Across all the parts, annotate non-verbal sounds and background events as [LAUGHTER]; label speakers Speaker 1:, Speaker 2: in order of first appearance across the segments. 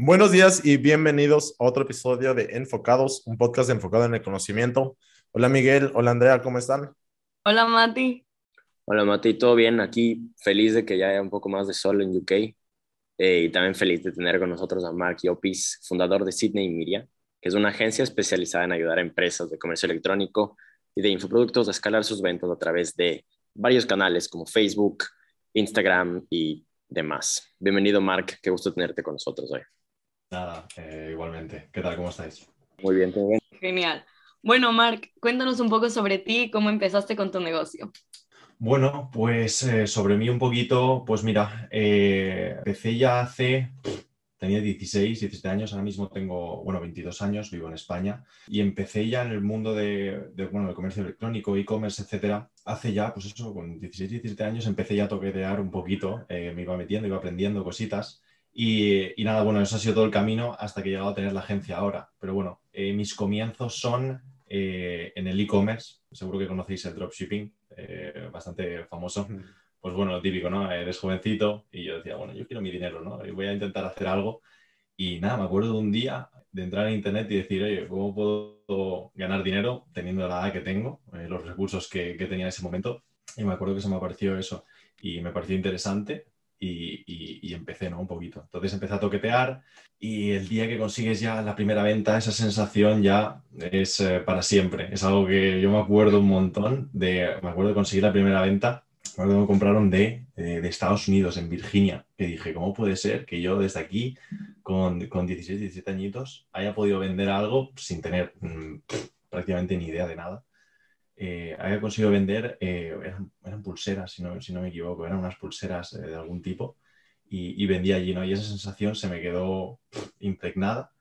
Speaker 1: Buenos días y bienvenidos a otro episodio de Enfocados, un podcast enfocado en el conocimiento. Hola Miguel, hola Andrea, ¿cómo están?
Speaker 2: Hola Mati.
Speaker 3: Hola Mati, ¿todo bien? Aquí feliz de que ya haya un poco más de sol en UK eh, y también feliz de tener con nosotros a Mark Yopis, fundador de Sydney Media, que es una agencia especializada en ayudar a empresas de comercio electrónico y de infoproductos a escalar sus ventas a través de varios canales como Facebook, Instagram y demás. Bienvenido Mark, qué gusto tenerte con nosotros hoy.
Speaker 4: Nada, eh, igualmente. ¿Qué tal? ¿Cómo estáis?
Speaker 3: Muy bien, todo bien.
Speaker 2: Genial. Bueno, Mark, cuéntanos un poco sobre ti y cómo empezaste con tu negocio.
Speaker 4: Bueno, pues eh, sobre mí un poquito, pues mira, eh, empecé ya hace, tenía 16, 17 años, ahora mismo tengo, bueno, 22 años, vivo en España, y empecé ya en el mundo de, de bueno, del comercio electrónico, e-commerce, etcétera, hace ya, pues eso, con 16, 17 años empecé ya a toquetear un poquito, me iba metiendo, iba aprendiendo cositas, y, nada, bueno, eso ha sido todo el camino hasta que he llegado a tener la agencia ahora. Pero bueno, eh, mis comienzos son eh, en el e-commerce. Seguro que conocéis el dropshipping, eh, bastante famoso. Pues bueno, lo típico, ¿no? Eres jovencito y yo decía, bueno, yo quiero mi dinero, ¿no? Y voy a intentar hacer algo. Y nada, me acuerdo de un día de entrar en internet y decir, oye, ¿cómo puedo ganar dinero teniendo la edad que tengo, los recursos que, que tenía en ese momento? Y me acuerdo que se me apareció eso y me pareció interesante y, empecé, ¿no? Un poquito. Entonces empecé a toquetear y el día que consigues ya la primera venta, esa sensación ya es eh, para siempre. Es algo que yo me acuerdo un montón de, me acuerdo de conseguir la primera venta. Me acuerdo que me compraron de, de, Estados Unidos, en Virginia, que dije, ¿cómo puede ser que yo desde aquí, con, con 16, 17 añitos, haya podido vender algo sin tener mm, prácticamente ni idea de nada? Eh, había conseguido vender, eh, eran, pulseras, si no, si no, me equivoco, eran unas pulseras eh, de algún tipo, y, y, vendí allí, ¿no? Y esa sensación se me quedó impregnada.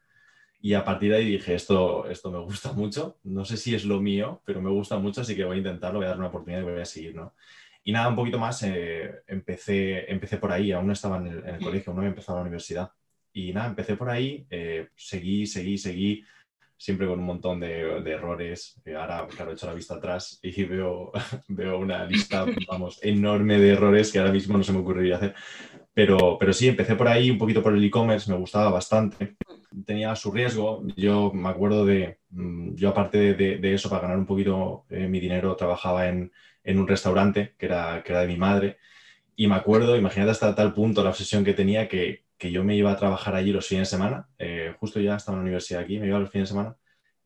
Speaker 4: Y a partir de ahí dije, esto, esto me gusta mucho, no sé si es lo mío, pero me gusta mucho, así que voy a intentarlo, voy a dar una oportunidad y voy a seguir, ¿no? Y nada, un poquito más, eh, empecé, empecé por ahí, aún no estaba en el, en el colegio, aún no había empezado la universidad. Y nada, empecé por ahí, seguí, seguí, seguí, siempre con un montón de, errores. ahora, claro, he hecho la vista atrás y [LAUGHS] veo, veo una lista, vamos, enorme de errores que ahora mismo no se me ocurriría hacer. Pero, pero sí, empecé por ahí, un poquito por el e-commerce, me gustaba bastante. Tenía su riesgo. Yo me acuerdo de, mm, yo aparte de, eso, para ganar un poquito eh, mi dinero, trabajaba en, en, un restaurante que era, que era de mi madre. Y me acuerdo, imagínate hasta tal punto la obsesión que tenía que, que yo me iba a trabajar allí los fines de semana, eh, justo ya estaba en la universidad aquí, me iba los fines de semana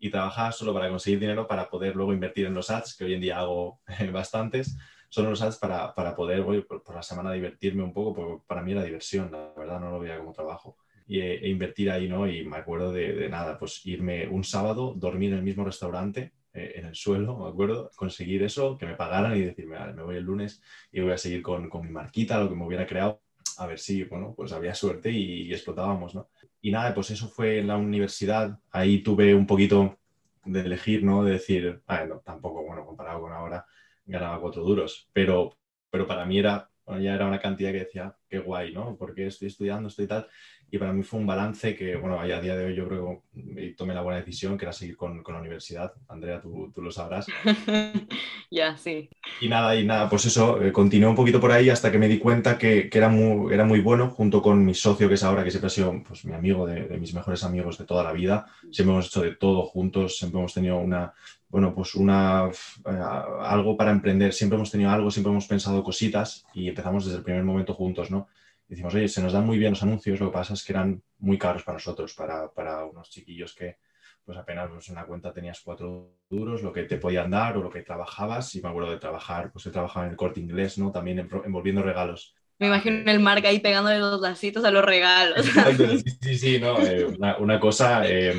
Speaker 4: y trabajaba solo para conseguir dinero para poder luego invertir en los ads, que hoy en día hago bastantes, son los ads para, para poder voy, por, la semana divertirme un poco, porque para mí era diversión, la verdad no lo veía como trabajo. Y, e, invertir ahí, ¿no? Y me acuerdo de, nada, pues irme un sábado, dormir en el mismo restaurante, eh, en el suelo, me acuerdo, conseguir eso, que me pagaran y decirme, vale, me voy el lunes y voy a seguir con, con mi marquita, lo que me hubiera creado a ver si, bueno, pues había suerte y, explotábamos, ¿no? Y nada, pues eso fue en la universidad, ahí tuve un poquito de elegir, ¿no? De decir, ah, no, tampoco, bueno, comparado con ahora, ganaba cuatro duros, pero, pero para mí era, ya era una cantidad que decía, qué guay, ¿no? Porque estoy estudiando, estoy tal, y para mí fue un balance que, bueno, a día de hoy yo creo que tomé la buena decisión, que era seguir con, con la universidad. Andrea, tú, tú lo sabrás. [LAUGHS]
Speaker 2: ya, sí.
Speaker 4: Y nada, y nada, pues eso, eh, continué un poquito por ahí hasta que me di cuenta que, que, era, muy, era muy bueno, junto con mi socio, que es ahora, que siempre ha sido pues, mi amigo, de, de mis mejores amigos de toda la vida. Siempre hemos hecho de todo juntos, siempre hemos tenido una, bueno, pues una, eh, algo para emprender, siempre hemos tenido algo, siempre hemos pensado cositas y empezamos desde el primer momento juntos, ¿no? decimos, oye, se nos dan muy bien los anuncios, lo que pasa es que eran muy caros para nosotros, para, para unos chiquillos que pues apenas pues, en la cuenta tenías cuatro duros, lo que te podían dar o lo que trabajabas. Y me acuerdo de trabajar, pues he trabajado en el corte inglés, ¿no? También envolviendo regalos.
Speaker 2: Me imagino el marca ahí pegándole los lacitos a los regalos.
Speaker 4: Sí, sí, sí, no, eh, una, cosa. Eh,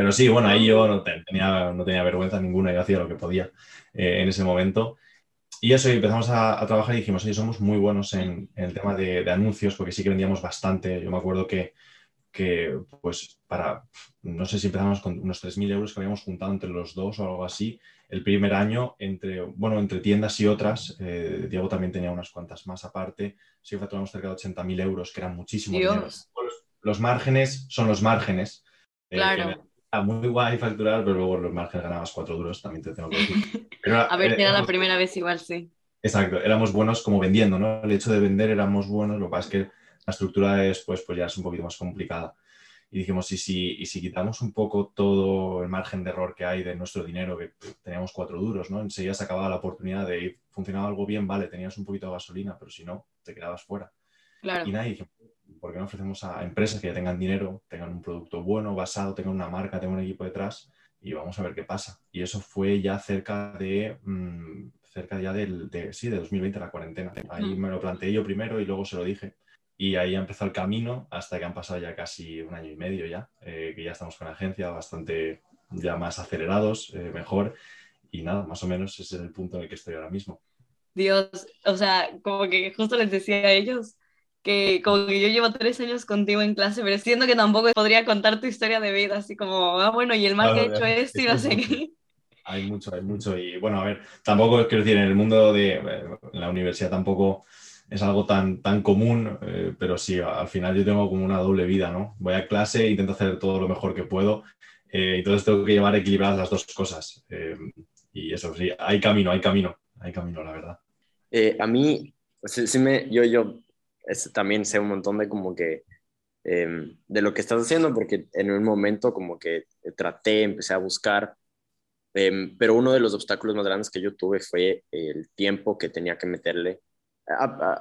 Speaker 4: pero sí, bueno, ahí yo no tenía, no tenía vergüenza ninguna, yo hacía lo que podía eh, en ese momento. Y eso, empezamos a, trabajar y dijimos, oye, somos muy buenos en, el tema de, anuncios, porque sí que vendíamos bastante. Yo me acuerdo que, que, pues, para, no sé si empezamos con unos 3.000 euros que habíamos juntado entre los dos o algo así, el primer año, entre, bueno, entre tiendas y otras, eh, Diego también tenía unas cuantas más aparte, sí facturamos cerca de 80.000 euros, que eran muchísimos. Los, márgenes son los márgenes.
Speaker 2: Eh, claro
Speaker 4: muy guay facturar, pero luego los márgenes ganabas cuatro duros, también te tengo que decir. [LAUGHS]
Speaker 2: a ver, era la primera vez igual, sí.
Speaker 4: Exacto, éramos buenos como vendiendo, ¿no? El hecho de vender éramos buenos, lo que pasa es que la estructura después pues ya es un poquito más complicada. Y dijimos, ¿y si, y si quitamos un poco todo el margen de error que hay de nuestro dinero, que teníamos cuatro duros, ¿no? Enseguida se acababa la oportunidad de ir, funcionaba algo bien, vale, tenías un poquito de gasolina, pero si no, te quedabas fuera.
Speaker 2: Claro.
Speaker 4: Y nadie dijimos, ¿por qué no ofrecemos a empresas que ya tengan dinero, tengan un producto bueno, basado, tengan una marca, tengan un equipo detrás y vamos a ver qué pasa? Y eso fue ya cerca de, mm, cerca ya del, de, sí, de 2020, la cuarentena. Ahí me lo planteé yo primero y luego se lo dije. Y ahí empezó el camino hasta que han pasado ya casi un año y medio ya, eh, que ya estamos con la agencia bastante ya más acelerados, eh, mejor. Y nada, más o menos ese es el punto en el que estoy ahora mismo.
Speaker 2: Dios, o sea, como que justo les decía a ellos que como que yo llevo tres años contigo en clase, pero siento que tampoco podría contar tu historia de vida, así como, ah, bueno, y el mal que ha hecho esto y no sé qué.
Speaker 4: Hay mucho, hay mucho. Y bueno, a ver, tampoco quiero decir, en el mundo de eh, la universidad tampoco es algo tan, tan común, eh, pero sí, al final yo tengo como una doble vida, ¿no? Voy a clase, intento hacer todo lo mejor que puedo, eh, entonces tengo que llevar equilibradas las dos cosas. Eh, y eso sí, hay camino, hay camino, hay camino, la verdad.
Speaker 3: a mí, sí, sí, me, yo, yo es, también sé un montón de como que, em, de lo que estás haciendo, porque en un momento como que traté, empecé a buscar, em, pero uno de los obstáculos más grandes que yo tuve fue el tiempo que tenía que meterle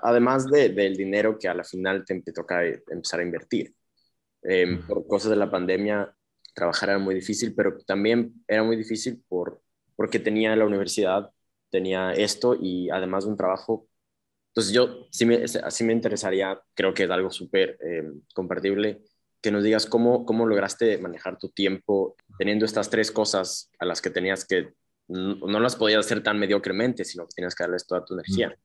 Speaker 3: además del dinero que a la final te, toca eh, empezar a invertir. Em, por cosas de la pandemia, trabajar era muy difícil, pero también era muy difícil por, porque tenía la universidad, tenía esto y además un trabajo. Entonces yo sí me, interesaría, creo que es algo súper em, compartible, que nos digas cómo, cómo lograste manejar tu tiempo teniendo estas tres cosas a las que tenías que, no, las podías hacer tan mediocremente, sino que tenías que darles toda tu energía.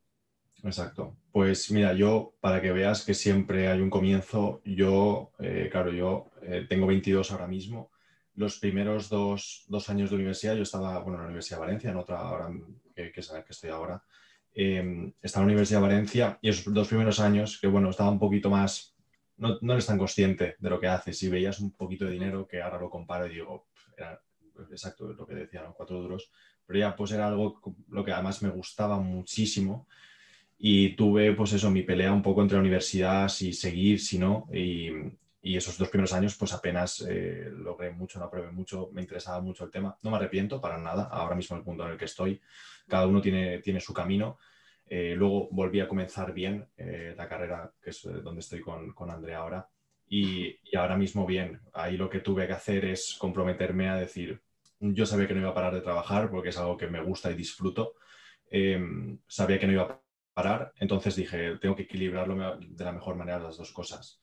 Speaker 4: Exacto. Pues mira, yo, para que veas que siempre hay un comienzo, yo, eh, claro, yo eh, tengo 22 ahora mismo. Los primeros dos, años de universidad, yo estaba, bueno, en la Universidad de Valencia, en otra ahora, que, es en la que estoy ahora, em, estaba en la Universidad de Valencia y esos dos primeros años, que bueno, estaba un poquito más, no, no eres tan consciente de lo que haces. Si veías un poquito de dinero, que ahora lo comparo y digo, era exacto lo que decía, cuatro duros, pero ya pues era algo lo que además me gustaba muchísimo y tuve, pues eso, mi pelea un poco entre la universidad, si seguir, si no. Y, y esos dos primeros años, pues apenas eh, logré mucho, no aprobé mucho, me interesaba mucho el tema. No me arrepiento para nada, ahora mismo el punto en el que estoy. Cada uno tiene, tiene su camino. Eh, luego volví a comenzar bien eh, la carrera, que es donde estoy con, con Andrea ahora. Y, y, ahora mismo bien. Ahí lo que tuve que hacer es comprometerme a decir, yo sabía que no iba a parar de trabajar porque es algo que me gusta y disfruto. sabía que no iba a parar, entonces dije, tengo que equilibrarlo de la mejor manera las dos cosas.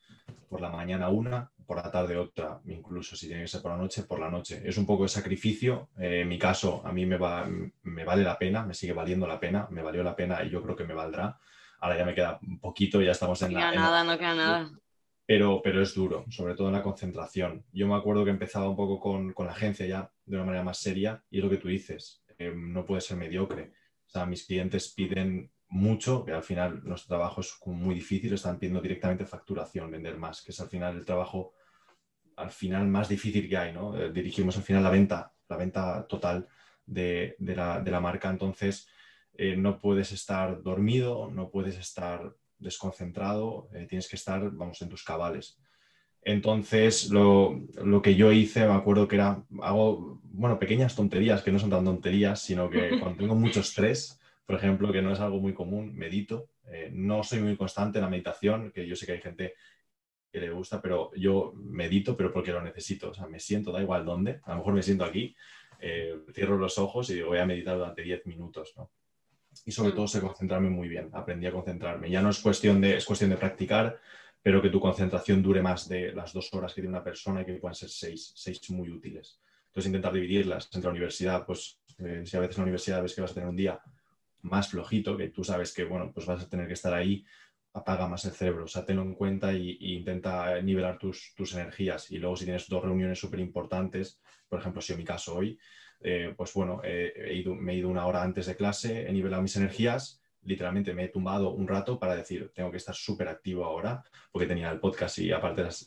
Speaker 4: Por la mañana una, por la tarde otra, incluso si tiene que ser por la noche, por la noche. Es un poco de sacrificio. Eh, en mi caso, a mí me, va, me vale la pena, me sigue valiendo la pena, me valió la pena y yo creo que me valdrá. Ahora ya me queda un poquito, ya estamos en
Speaker 2: no
Speaker 4: la...
Speaker 2: Queda nada, no queda nada.
Speaker 4: Pero, pero es duro, sobre todo en la concentración. Yo me acuerdo que empezaba un poco con, con la agencia ya de una manera más seria y es lo que tú dices, eh, no puede ser mediocre. O sea, mis clientes piden mucho, que al final nuestro trabajo es muy difícil, están pidiendo directamente facturación, vender más, que es al final el trabajo al final más difícil que hay, ¿no? Eh, dirigimos al final la venta, la venta total de, la, marca, entonces eh, no puedes estar dormido, no puedes estar desconcentrado, eh, tienes que estar, vamos, en tus cabales. Entonces, lo, lo, que yo hice, me acuerdo que era, hago, bueno, pequeñas tonterías, que no son tan tonterías, sino que [LAUGHS] cuando tengo mucho estrés, por ejemplo, que no es algo muy común, medito. Eh, no soy muy constante en la meditación, que yo sé que hay gente que le gusta, pero yo medito, pero porque lo necesito. O sea, me siento, da igual dónde. A lo mejor me siento aquí, eh, cierro los ojos y digo, voy a meditar durante 10 minutos, ¿no? Y sobre mm. todo sé concentrarme muy bien. Aprendí a concentrarme. Ya no es cuestión de, es cuestión de practicar, pero que tu concentración dure más de las dos horas que tiene una persona y que puedan ser seis, seis muy útiles. Entonces intentar dividirlas entre la universidad, pues eh, si a veces en la universidad ves que vas a tener un día más flojito, que tú sabes que, bueno, pues vas a tener que estar ahí, apaga más el cerebro, o sea, tenlo en cuenta y, intenta nivelar tus, tus, energías. Y luego si tienes dos reuniones súper importantes, por ejemplo, si en mi caso hoy, eh, pues bueno, he ido, me he ido una hora antes de clase, he nivelado mis energías, literalmente me he tumbado un rato para decir, tengo que estar súper activo ahora, porque tenía el podcast y aparte las,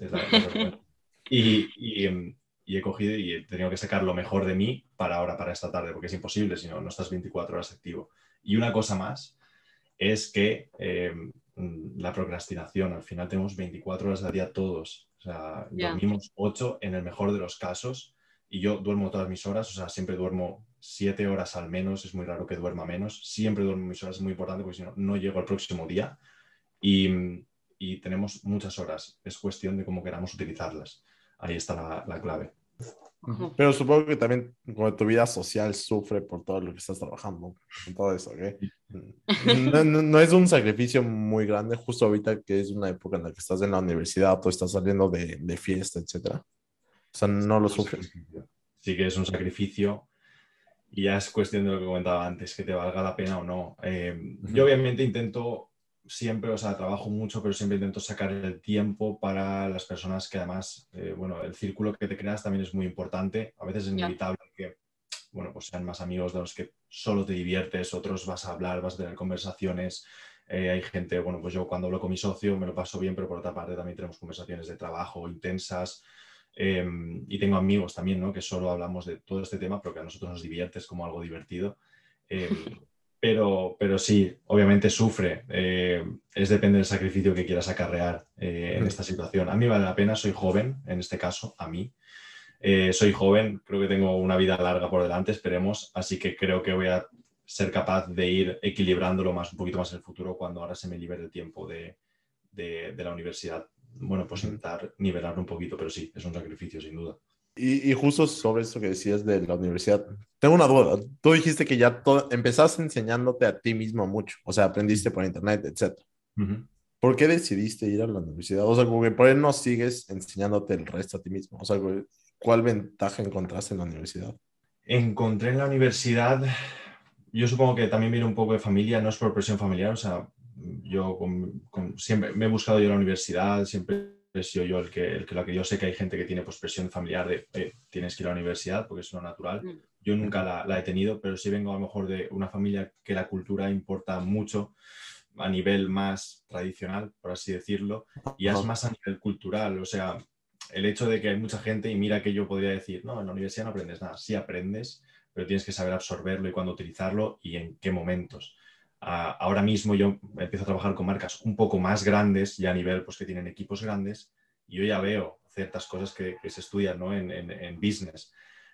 Speaker 4: y, y, em, y, he cogido y he tenido que sacar lo mejor de mí para ahora, para esta tarde, porque es imposible si no, no estás 24 horas activo. Y una cosa más es que eh, la procrastinación. Al final tenemos 24 horas al día todos. O sea, dormimos 8 en el mejor de los casos y yo duermo todas mis horas, o sea, siempre duermo 7 horas al menos, es muy raro que duerma menos. Siempre duermo mis horas, es muy importante porque si no, no llego al próximo día. Y, y tenemos muchas horas. Es cuestión de cómo queramos utilizarlas. Ahí está la, la clave.
Speaker 1: Pero supongo que también como tu vida social sufre por todo lo que estás trabajando, todo eso, no, no, es un sacrificio muy grande justo ahorita que es una época en la que estás en la universidad o estás saliendo de, de fiesta, etcétera. O sea, no lo sufres.
Speaker 4: Sí que es un sacrificio. Y ya es cuestión de lo que comentaba antes, que te valga la pena o no. Eh, yo obviamente intento siempre, o sea, trabajo mucho, pero siempre intento sacar el tiempo para las personas que además, eh, bueno, el círculo que te creas también es muy importante. A veces es inevitable que, bueno, pues sean más amigos de los que solo te diviertes, otros vas a hablar, vas a tener conversaciones. Eh, hay gente, bueno, pues yo cuando hablo con mi socio me lo paso bien, pero por otra parte también tenemos conversaciones de trabajo intensas. Em, y tengo amigos también, ¿no? Que solo hablamos de todo este tema, pero que a nosotros nos divierte, es como algo divertido. [LAUGHS] Pero, pero sí, obviamente sufre. Eh, es depende del sacrificio que quieras acarrear eh, en esta situación. A mí vale la pena, soy joven, en este caso, a mí. Eh, soy joven, creo que tengo una vida larga por delante, esperemos, así que creo que voy a ser capaz de ir equilibrándolo más, un poquito más en el futuro cuando ahora se me libere el tiempo de, de, de la universidad. Bueno, pues intentar nivelarlo un poquito, pero sí, es un sacrificio, sin duda.
Speaker 1: Y, justo sobre eso que decías de la universidad, tengo una duda. Tú dijiste que ya todo, empezaste enseñándote a ti mismo mucho, o sea, aprendiste por internet, etc. ¿Por qué decidiste ir a la universidad? O sea, ¿por qué no sigues enseñándote el resto a ti mismo? O sea, ¿cuál ventaja encontraste en la universidad?
Speaker 4: Encontré en la universidad, yo supongo que también viene un poco de familia, no es por presión familiar, o sea, yo siempre me he buscado yo la universidad, siempre sido yo el que, el que, lo que yo sé que hay gente que tiene pues, presión familiar de tienes que ir a la universidad porque es lo natural. Mm. Yo nunca la, he tenido, pero sí vengo a lo mejor de una familia que la cultura importa mucho a nivel más tradicional, por así decirlo, y es más a nivel cultural. O sea, el hecho de que hay mucha gente, y mira que yo podría decir, no, en la universidad no aprendes nada. Sí aprendes, pero tienes que saber absorberlo y cuándo utilizarlo y en qué momentos ahora mismo yo empiezo a trabajar con marcas un poco más grandes, ya a nivel pues, que tienen equipos grandes, y yo ya veo ciertas cosas que, se estudian ¿no? en, en, business.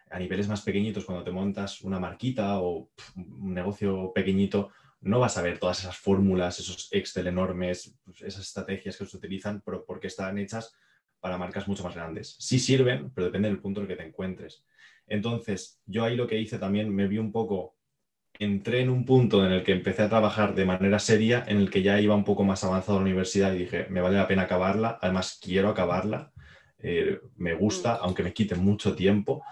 Speaker 4: A niveles más pequeñitos, cuando te montas una marquita o un negocio pequeñito, no vas a ver todas esas fórmulas, esos Excel enormes, pues, esas estrategias que se utilizan, pero porque están hechas para marcas mucho más grandes. Sí sirven, pero depende del punto en el que te encuentres. Entonces, yo ahí lo que hice también, me vi un poco entré en un punto en el que empecé a trabajar de manera seria, en el que ya iba un poco más avanzado a la universidad y dije, me vale la pena acabarla, además quiero acabarla, eh, me gusta, mm. aunque me quite mucho tiempo.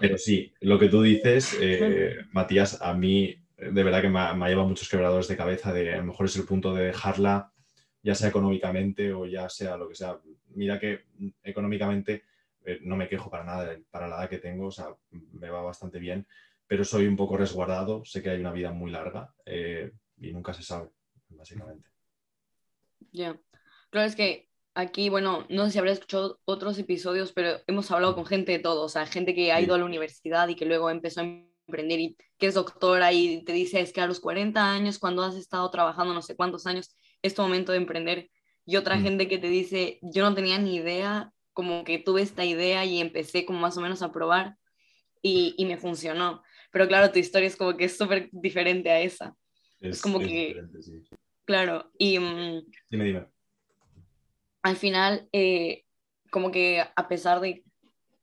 Speaker 4: Pero sí, lo que tú dices, eh, [LAUGHS] Matías, a mí de verdad que me ha, llevado muchos quebradores de cabeza de a lo mejor es el punto de dejarla, ya sea económicamente o ya sea lo que sea. Mira que económicamente eh, no me quejo para nada, para la edad que tengo, o sea, me va bastante bien pero soy un poco resguardado, sé que hay una vida muy larga eh, y nunca se sabe, básicamente.
Speaker 2: Ya, claro, es que aquí, bueno, no sé si habrás escuchado otros episodios, pero hemos hablado con gente de todo, o sea, gente que ha ido a la universidad y que luego empezó a emprender y que es doctora y te dice, es que a los 40 años, cuando has estado trabajando no sé cuántos años, es tu momento de emprender. Y otra mm. gente que te dice, yo no tenía ni idea, como que tuve esta idea y empecé como más o menos a probar y, y me funcionó. Pero claro, tu historia es como que es súper diferente a esa. Es, como que... Claro, y... Mm,
Speaker 4: dime, dime.
Speaker 2: Al final, eh, como que a pesar de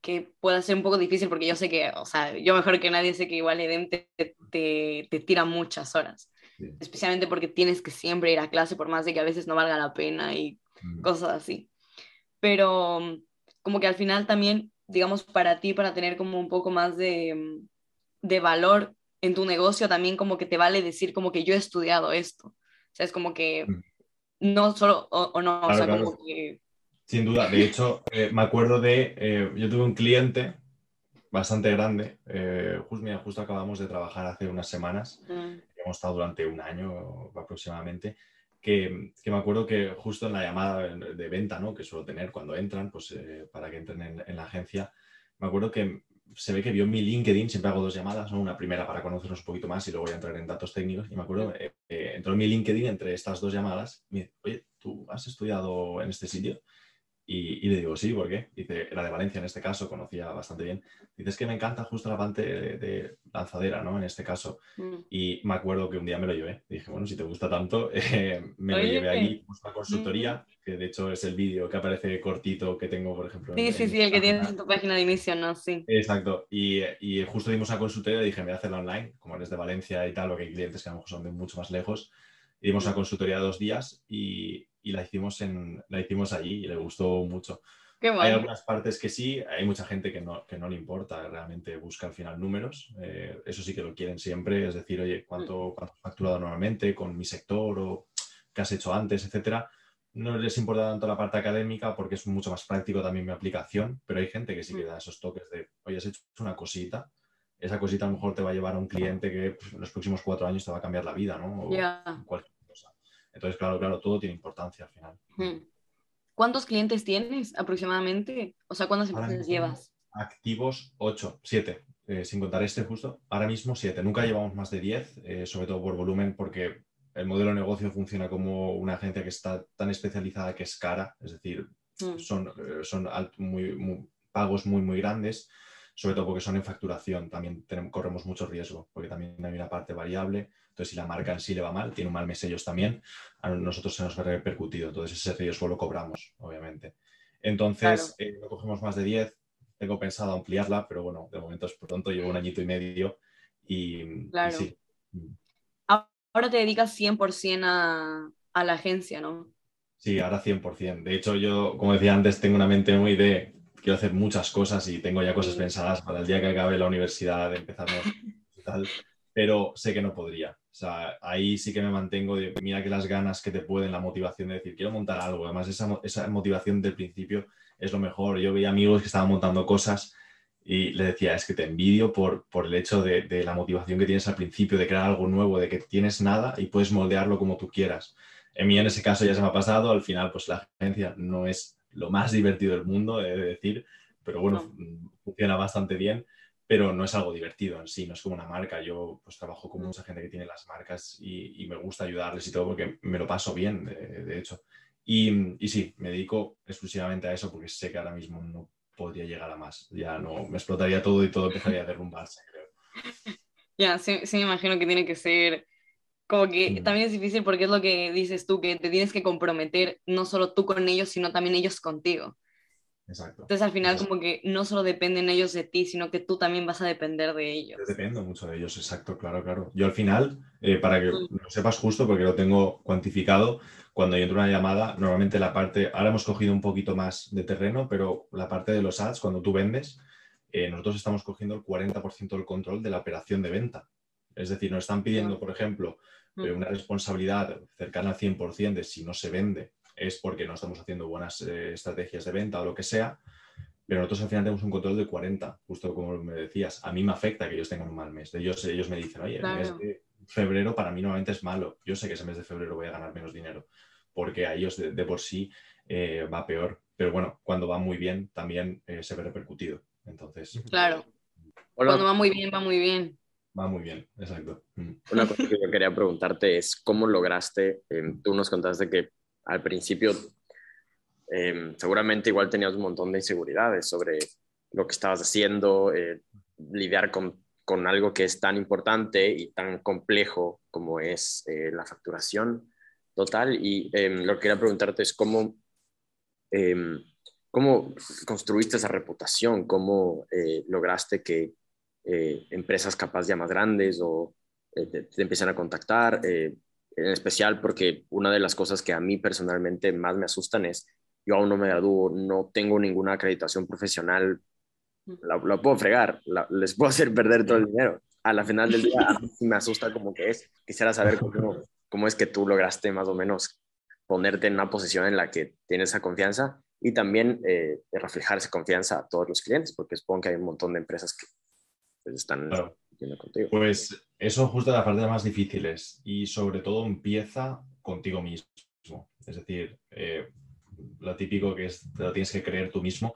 Speaker 2: que pueda ser un poco difícil, porque yo sé que, o sea, yo mejor que nadie sé que igual EDEM te, te, te tira muchas horas, especialmente porque tienes que siempre ir a clase, por más de que a veces no valga la pena y mm. cosas así. Pero mm, como que al final también, digamos, para ti, para tener como un poco más de, de valor en tu negocio también como que te vale decir como que yo he estudiado esto. O sea, es como que mm. no solo, o, no, o sea, como que...
Speaker 4: Sin duda, de hecho, eh, me acuerdo de, eh, yo tuve un cliente bastante grande, eh, justo, mira, justo acabamos de trabajar hace unas semanas, mm. hemos estado durante un año aproximadamente, que, que, me acuerdo que justo en la llamada de venta, ¿no? que suelo tener cuando entran, pues para que entren en, en la agencia, me acuerdo que se ve que vio mi LinkedIn, siempre hago dos llamadas, una primera para conocernos un poquito más y luego voy a entrar en datos técnicos. Y me acuerdo, eh, eh, entró en mi LinkedIn entre estas dos llamadas y me dice, oye, ¿tú has estudiado en este sitio? Y, le digo, sí, ¿por qué? Dice, era de Valencia en este caso, conocía bastante bien. Dice, es que me encanta justo la parte de, lanzadera, ¿no? En este caso. Mm. Y me acuerdo que un día me lo llevé. Dije, bueno, si te gusta tanto, [LAUGHS] eh, me lo llevé allí, una consultoría, que de hecho es el vídeo que aparece cortito que tengo, por ejemplo.
Speaker 2: Sí, sí, sí, el que tienes en tu página de inicio, ¿no? Sí.
Speaker 4: Exacto. Y, y justo dimos una consultoría y dije, me voy a hacerla online, como eres de Valencia y tal, o que hay clientes que a lo mejor son de mucho más lejos. Y dimos una mm. consultoría de dos días y, y la hicimos, en, la hicimos allí y le gustó mucho. Hay algunas partes que sí, hay mucha gente que no, que no le importa, realmente busca al final números, eh, eso sí que lo quieren siempre, es decir, oye, ¿cuánto, mm. ¿cuánto has facturado normalmente con mi sector o qué has hecho antes, etcétera? No les importa tanto la parte académica porque es mucho más práctico también mi aplicación, pero hay gente que sí que mm. da esos toques de, oye, has hecho una cosita, esa cosita a lo mejor te va a llevar a un cliente que en los próximos cuatro años te va a cambiar la vida, ¿no? O entonces, claro, claro, todo tiene importancia al final. Hmm.
Speaker 2: ¿Cuántos clientes tienes aproximadamente? O sea, ¿cuántas empresas llevas?
Speaker 4: Activos 8, 7, eh, sin contar este justo. Ahora mismo 7. Nunca llevamos más de 10, eh, sobre todo por volumen, porque el modelo de negocio funciona como una agencia que está tan especializada que es cara, es decir, hmm. son, eh, son muy, pagos muy, muy grandes, sobre todo porque son en facturación. También corremos mucho riesgo, porque también hay una parte variable entonces, si la marca en sí le va mal, tiene un mal mes ellos también, a nosotros se nos ve repercutido. Entonces, ese riesgo lo cobramos, obviamente. Entonces, eh, no cogemos más de 10. Tengo pensado ampliarla, pero bueno, de momento es pronto, llevo un añito y medio y, claro. sí.
Speaker 2: Ahora te dedicas 100% a, a la agencia, ¿no?
Speaker 4: Sí, ahora 100%. De hecho, yo, como decía antes, tengo una mente muy de quiero hacer muchas cosas y tengo ya cosas pensadas para el día que acabe la universidad, de empezar y tal, pero sé que no podría. O sea, ahí sí que me mantengo de, mira que las ganas que te pueden, la motivación de decir, quiero montar algo. Además, esa, esa motivación del principio es lo mejor. Yo veía amigos que estaban montando cosas y le decía, es que te envidio por, por el hecho de, de, la motivación que tienes al principio, de crear algo nuevo, de que tienes nada y puedes moldearlo como tú quieras. En mí, en ese caso, ya se me ha pasado. Al final, pues la agencia no es lo más divertido del mundo, he de decir, pero bueno, funciona bastante bien pero no es algo divertido en sí, no es como una marca. Yo pues trabajo con mucha gente que tiene las marcas y, me gusta ayudarles y todo porque me lo paso bien, de, hecho. Y, y, sí, me dedico exclusivamente a eso porque sé que ahora mismo no podría llegar a más. Ya no, me explotaría todo y todo empezaría a derrumbarse, creo. [LAUGHS]
Speaker 2: Ya, sí, sí me imagino que tiene que ser como que también es difícil porque es lo que dices tú, que te tienes que comprometer no solo tú con ellos, sino también ellos contigo.
Speaker 4: Exacto.
Speaker 2: Entonces al final como que no solo dependen ellos de ti, sino que tú también vas a depender de ellos.
Speaker 4: Dependo mucho de ellos, exacto, claro, claro. Yo al final, eh, para que lo sepas justo, porque lo tengo cuantificado, cuando yo entro una llamada, normalmente la parte, ahora hemos cogido un poquito más de terreno, pero la parte de los ads, cuando tú vendes, eh, nosotros estamos cogiendo el 40% del control de la operación de venta. Es decir, nos están pidiendo, por ejemplo, eh, una responsabilidad cercana al 100% de si no se vende es porque no estamos haciendo buenas eh, estrategias de venta o lo que sea, pero nosotros al final tenemos un control de 40, justo como me decías. A mí me afecta que ellos tengan un mal mes. Ellos, ellos me dicen, oye, el mes de febrero para mí normalmente es malo. Yo sé que ese mes de febrero voy a ganar menos dinero, porque a ellos de, por sí eh, va peor. Pero bueno, cuando va muy bien también eh, se ve repercutido. Entonces.
Speaker 2: Claro. Cuando va muy bien, va muy bien.
Speaker 4: Muy bien, exacto.
Speaker 3: Una cosa que yo quería preguntarte es, ¿cómo lograste, tú nos contaste que al principio em, seguramente igual tenías un montón de inseguridades sobre lo que estabas haciendo, eh, lidiar con, con, algo que es tan importante y tan complejo como es eh, la facturación total. Y em, lo que quería preguntarte es cómo, cómo construiste esa reputación, cómo eh, lograste que empresas capaz ya más grandes o te, te, empiezan a contactar, en especial porque una de las cosas que a mí personalmente más me asustan es, yo aún no me gradúo, no tengo ninguna acreditación profesional, la, puedo fregar, les puedo hacer perder todo el dinero. A la final del día, me asusta como que es. Quisiera saber [LAUGHS] cómo, cómo es que tú lograste más o menos ponerte en una posición en la que tienes esa confianza y también eh, reflejar esa confianza a todos los clientes, porque supongo que hay un montón de empresas que pues, están contigo.
Speaker 4: Pues eso justo la parte más difíciles y sobre todo empieza contigo mismo. Es decir, eh, lo típico que es, te lo tienes que creer tú mismo.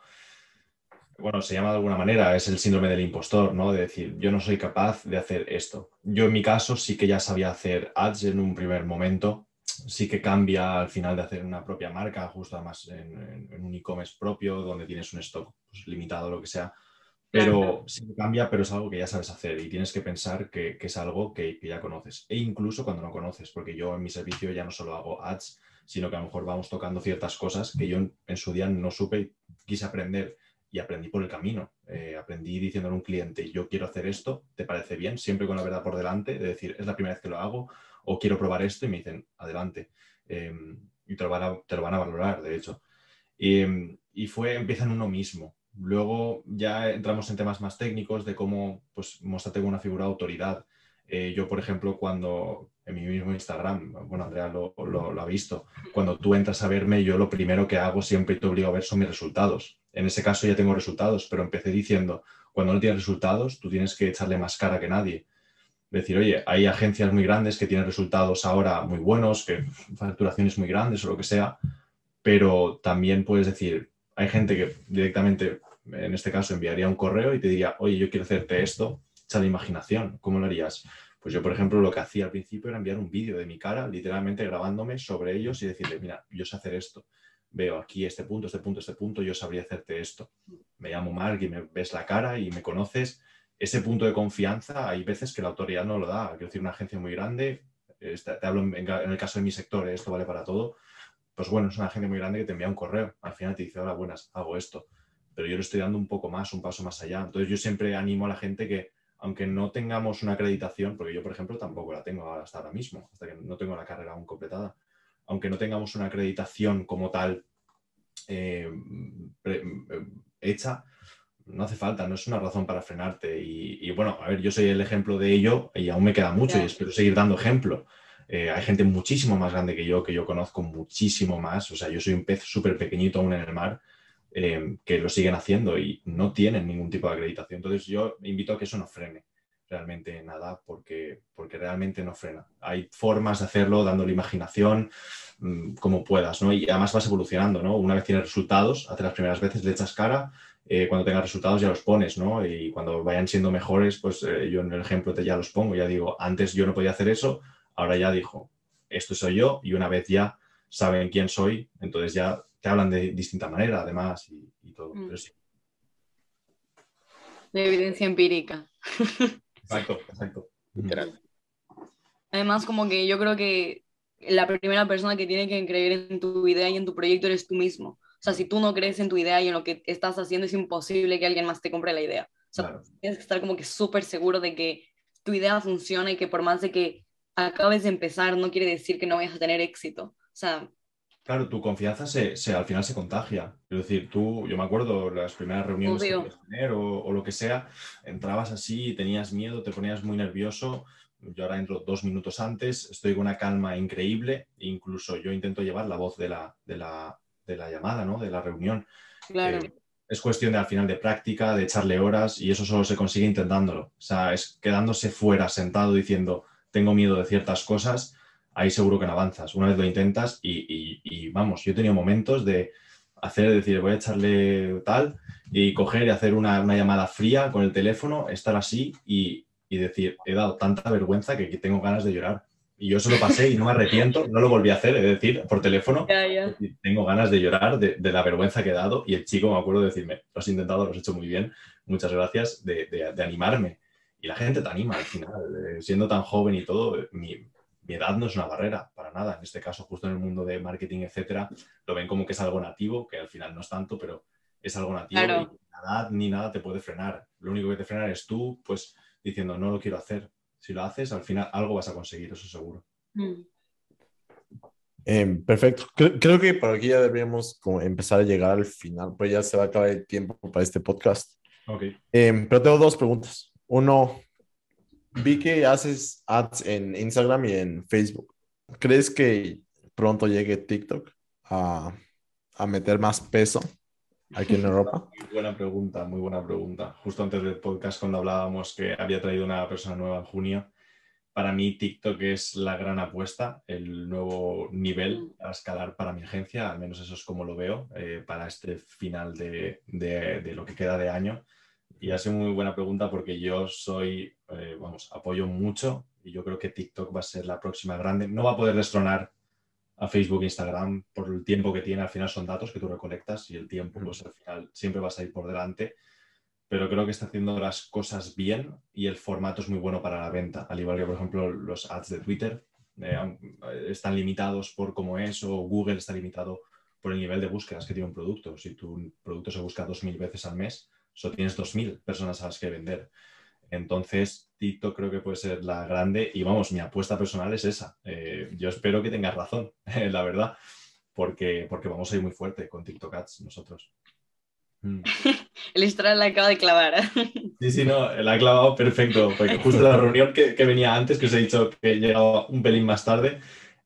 Speaker 4: bueno, se llama de alguna manera, es el síndrome del impostor, ¿no? De decir, yo no soy capaz de hacer esto. Yo en mi caso sí que ya sabía hacer ads en un primer momento, sí que cambia al final de hacer una propia marca, justo además en, un e-commerce propio, donde tienes un stock pues, limitado, lo que sea. Pero sí cambia, pero es algo que ya sabes hacer y tienes que pensar que, es algo que, ya conoces. E incluso cuando no conoces, porque yo en mi servicio ya no solo hago ads, sino que a lo mejor vamos tocando ciertas cosas que yo en, su día no supe y quise aprender y aprendí por el camino. Eh, aprendí diciéndole a un cliente, yo quiero hacer esto, ¿te parece bien? Siempre con la verdad por delante, de decir, es la primera vez que lo hago o quiero probar esto y me dicen, adelante. Em, y te lo, van a, a, valorar, de hecho. Y, y fue, empieza en uno mismo. Luego ya entramos en temas más técnicos de cómo, pues, mostrarte una figura de autoridad. Eh, yo, por ejemplo, cuando en mi mismo Instagram, bueno, Andrea lo, ha visto, cuando tú entras a verme, yo lo primero que hago siempre y te obligo a ver son mis resultados. En ese caso ya tengo resultados, pero empecé diciendo, cuando no tienes resultados, tú tienes que echarle más cara que nadie. Decir, oye, hay agencias muy grandes que tienen resultados ahora muy buenos, que facturaciones muy grandes o lo que sea, pero también puedes decir, hay gente que directamente, en este caso, enviaría un correo y te diría, oye, yo quiero hacerte esto, echa la imaginación, ¿cómo lo harías? Pues yo, por ejemplo, lo que hacía al principio era enviar un vídeo de mi cara, literalmente grabándome sobre ellos y decirle, mira, yo sé hacer esto. Veo aquí este punto, este punto, este punto, yo sabría hacerte esto. Me llamo Mark y me ves la cara y me conoces. Ese punto de confianza, hay veces que la autoridad no lo da. Quiero decir, una agencia muy grande, te hablo en, el caso de mi sector, esto vale para todo. Pues bueno, es una agencia muy grande que te envía un correo. Al final te dice, hola, buenas, hago esto. Pero yo le estoy dando un poco más, un paso más allá. Entonces yo siempre animo a la gente que aunque no tengamos una acreditación, porque yo, por ejemplo, tampoco la tengo hasta ahora mismo, hasta que no tengo la carrera aún completada, aunque no tengamos una acreditación como tal eh, eh, hecha, no hace falta, no es una razón para frenarte. Y, bueno, a ver, yo soy el ejemplo de ello y aún me queda mucho y espero seguir dando ejemplo. Eh, hay gente muchísimo más grande que yo, que yo conozco muchísimo más. O sea, yo soy un pez súper pequeñito aún en el mar Em, que lo siguen haciendo y no tienen ningún tipo de acreditación. Entonces yo invito a que eso no frene realmente nada porque, porque realmente no frena. Hay formas de hacerlo dando la imaginación mm, como puedas, ¿no? Y además vas evolucionando, ¿no? Una vez tienes resultados, hace las primeras veces, le echas cara, eh, cuando tengas resultados ya los pones, ¿no? Y cuando vayan siendo mejores, pues eh, yo en el ejemplo te ya los pongo, ya digo, antes yo no podía hacer eso, ahora ya dijo, esto soy yo y una vez ya saben quién soy, entonces ya te hablan de distinta manera, además, y, todo. Mm.
Speaker 2: De evidencia empírica.
Speaker 4: Exacto, exacto.
Speaker 2: Además, como que yo creo que la primera persona que tiene que creer en tu idea y en tu proyecto eres tú mismo. O sea, si tú no crees en tu idea y en lo que estás haciendo, es imposible que alguien más te compre la idea. O sea, tienes que estar como que súper seguro de que tu idea funciona y que por más de que acabes de empezar, no quiere decir que no vayas a tener éxito. O sea,
Speaker 4: Claro, tu confianza se, al final se contagia. Es decir, tú, yo me acuerdo las primeras reuniones que tener o, lo que sea, entrabas así, tenías miedo, te ponías muy nervioso. Yo ahora entro dos minutos antes, estoy con una calma increíble, incluso yo intento llevar la voz de la, de la, llamada, ¿no? De la reunión.
Speaker 2: Claro.
Speaker 4: Eh, es cuestión de al final de práctica, de echarle horas y eso solo se consigue intentándolo. O sea, es quedándose fuera, sentado, diciendo, tengo miedo de ciertas cosas ahí seguro que no avanzas. Una vez lo intentas y, vamos, yo he tenido momentos de hacer, decir, voy a echarle tal y coger y hacer una, llamada fría con el teléfono, estar así y, decir, he dado tanta vergüenza que tengo ganas de llorar. Y yo eso lo pasé y no me arrepiento, no lo volví a hacer, es decir, por teléfono. tengo ganas de llorar de, la vergüenza que he dado y el chico me acuerdo de decirme, lo has intentado, lo has hecho muy bien, muchas gracias, de, animarme. Y la gente te anima al final, eh, siendo tan joven y todo, mi, mi edad no es una barrera para nada. En este caso, justo en el mundo de marketing, etcétera, lo ven como que es algo nativo, que al final no es tanto, pero es algo nativo y ni edad ni nada te puede frenar. Lo único que te frena es tú, pues diciendo, no lo quiero hacer. Si lo haces, al final algo vas a conseguir, eso seguro. Mm.
Speaker 1: Em, perfecto. Creo, que por aquí ya deberíamos empezar a llegar al final, pues ya se va a acabar el tiempo para este podcast.
Speaker 4: Okay.
Speaker 1: Em, pero tengo dos preguntas. Uno, vi que haces ads en Instagram y en Facebook. ¿Crees que pronto llegue TikTok a, meter más peso aquí en [LAUGHS] Europa?
Speaker 4: Muy buena pregunta, muy buena pregunta. Justo antes del podcast, cuando hablábamos que había traído una persona nueva en junio, para mí TikTok es la gran apuesta, el nuevo nivel a escalar para mi agencia, al menos eso es como lo veo eh, para este final de, lo que queda de año. Y ha sido muy buena pregunta porque yo soy, eh, vamos, apoyo mucho y yo creo que TikTok va a ser la próxima grande. No va a poder destronar a Facebook e Instagram por el tiempo que tiene, al final son datos que tú recolectas y el tiempo, pues al final siempre vas a ir por delante pero creo que está haciendo las cosas bien y el formato es muy bueno para la venta. Al igual que, por ejemplo, los ads de Twitter eh, están limitados por cómo es o Google está limitado por el nivel de búsquedas que tiene un producto. Si tu producto se busca 2.000 veces al mes, solo tienes 2.000 personas a las que vender. Entonces, TikTok creo que puede ser la grande y vamos, mi apuesta personal es esa. Eh, yo espero que tengas razón, [LAUGHS] la verdad, porque, porque vamos a ir muy fuerte con TikTok Ads nosotros.
Speaker 2: Mm. [LAUGHS] El historial la acaba de clavar. [LAUGHS]
Speaker 4: Sí, sí, no, la ha clavado perfecto. Porque justo la reunión que, venía antes, que os he dicho que llegaba un pelín más tarde,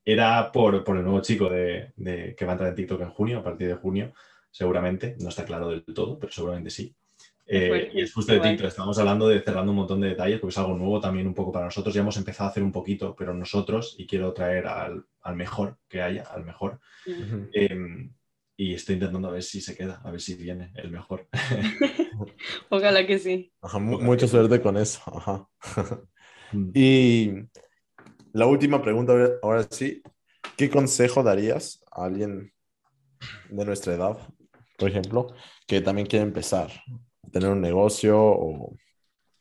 Speaker 4: era por, por el nuevo chico de, que va a entrar en TikTok en junio, a partir de junio, seguramente. No está claro del todo, pero seguramente sí. Eh, y es justo de TikTok, estamos hablando de cerrando un montón de detalles, porque es algo nuevo también un poco para nosotros. Ya hemos empezado a hacer un poquito, pero nosotros, y quiero traer al, al mejor que haya, al mejor, y estoy intentando a ver si se queda, a ver si viene el mejor. [LAUGHS]
Speaker 2: Ojalá que sí.
Speaker 1: mucha suerte con eso. Mm. y la última pregunta, ahora sí, ¿qué consejo darías a alguien de nuestra edad, por ejemplo, que también quiere empezar tener un negocio o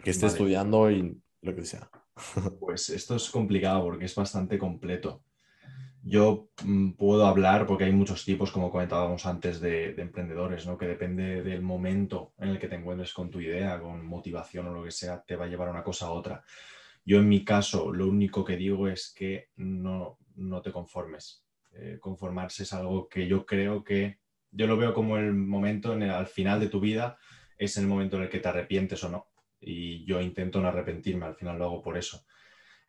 Speaker 1: que esté estudiando y lo que sea? [LAUGHS]
Speaker 4: pues esto es complicado porque es bastante completo. Yo mm, puedo hablar porque hay muchos tipos, como comentábamos antes, de, emprendedores, ¿no? Que depende del momento en el que te encuentres con tu idea, con motivación o lo que sea, te va a llevar una cosa a otra. Yo en mi caso, lo único que digo es que no, no te conformes. Eh, conformarse es algo que yo creo que, yo lo veo como el momento en el, al final de tu vida, es el momento en el que te arrepientes o no. Y yo intento no arrepentirme, al final lo hago por eso.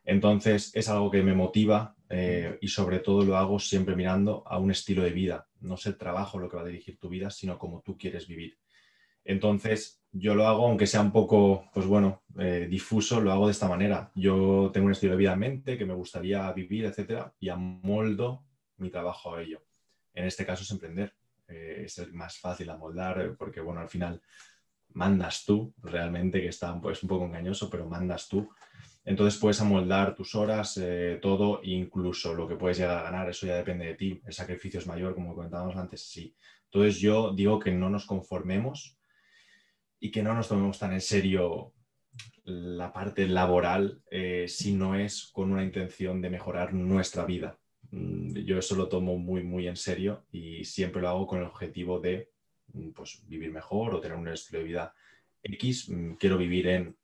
Speaker 4: Entonces es algo que me motiva eh, y sobre todo lo hago siempre mirando a un estilo de vida. No es el trabajo lo que va a dirigir tu vida, sino cómo tú quieres vivir. Entonces yo lo hago, aunque sea un poco, pues bueno, eh, difuso, lo hago de esta manera. Yo tengo un estilo de vida en mente que me gustaría vivir, etcétera, y amoldo mi trabajo a ello. En este caso es emprender. Eh, es el más fácil amoldar porque, bueno, al final mandas tú, realmente, que está pues, un poco engañoso, pero mandas tú entonces puedes amoldar tus horas, eh, todo, incluso lo que puedes llegar a ganar, eso ya depende de ti. El sacrificio es mayor, como comentábamos antes, sí. Entonces yo digo que no nos conformemos y que no nos tomemos tan en serio la parte laboral eh, si no es con una intención de mejorar nuestra vida. Mm, yo eso lo tomo muy, muy en serio y siempre lo hago con el objetivo de pues, vivir mejor o tener un estilo de vida X. Mm, quiero vivir en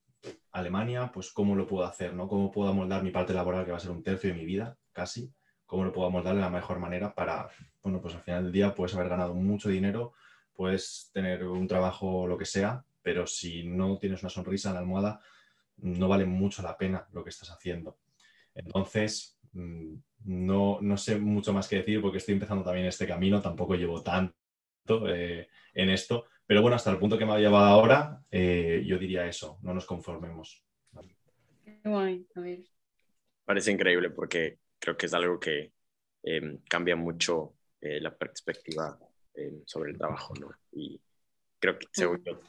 Speaker 4: Alemania, pues cómo lo puedo hacer, ¿no? Cómo puedo amoldar mi parte laboral, que va a ser un tercio de mi vida, casi, cómo lo puedo amoldar de la mejor manera para, bueno, pues al final del día puedes haber ganado mucho dinero, puedes tener un trabajo, lo que sea, pero si no tienes una sonrisa en la almohada, no vale mucho la pena lo que estás haciendo. Entonces, mm, no, no sé mucho más que decir porque estoy empezando también este camino, tampoco llevo tanto eh, en esto, pero bueno, hasta el punto que me ha llevado ahora, eh, yo diría eso, no nos conformemos.
Speaker 3: Parece increíble porque creo que es algo que em, cambia mucho eh, la perspectiva em, sobre el trabajo, ¿no? Y creo que según yo,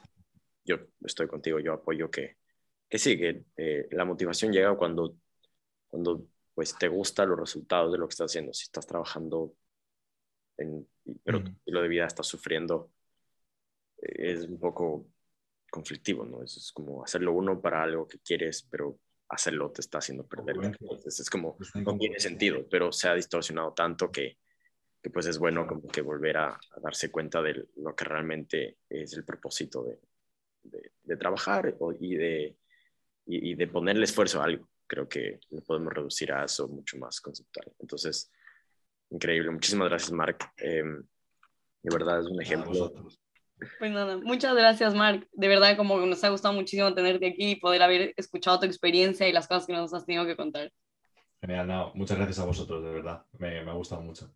Speaker 3: yo estoy contigo, yo apoyo que, que sí, que eh, la motivación llega cuando, cuando pues te gustan los resultados de lo que estás haciendo. Si estás trabajando en, pero lo de vida estás sufriendo, es un poco conflictivo, ¿no? Es, como hacerlo uno para algo que quieres, pero hacerlo te está haciendo perder. Entonces es como, no tiene sentido, pero se ha distorsionado tanto que, que pues es bueno como que volver a, darse cuenta de lo que realmente es el propósito de, de, trabajar y de, y, de ponerle esfuerzo a algo. Creo que lo podemos reducir a eso mucho más conceptual. Entonces, increíble. Muchísimas gracias, Mark. Em, de verdad es un ejemplo
Speaker 2: pues nada, muchas gracias, Mark. De verdad, como nos ha gustado muchísimo tenerte aquí y poder haber escuchado tu experiencia y las cosas que nos has tenido que contar.
Speaker 4: Genial, no, muchas gracias a vosotros, de verdad. Me, me ha gustado mucho.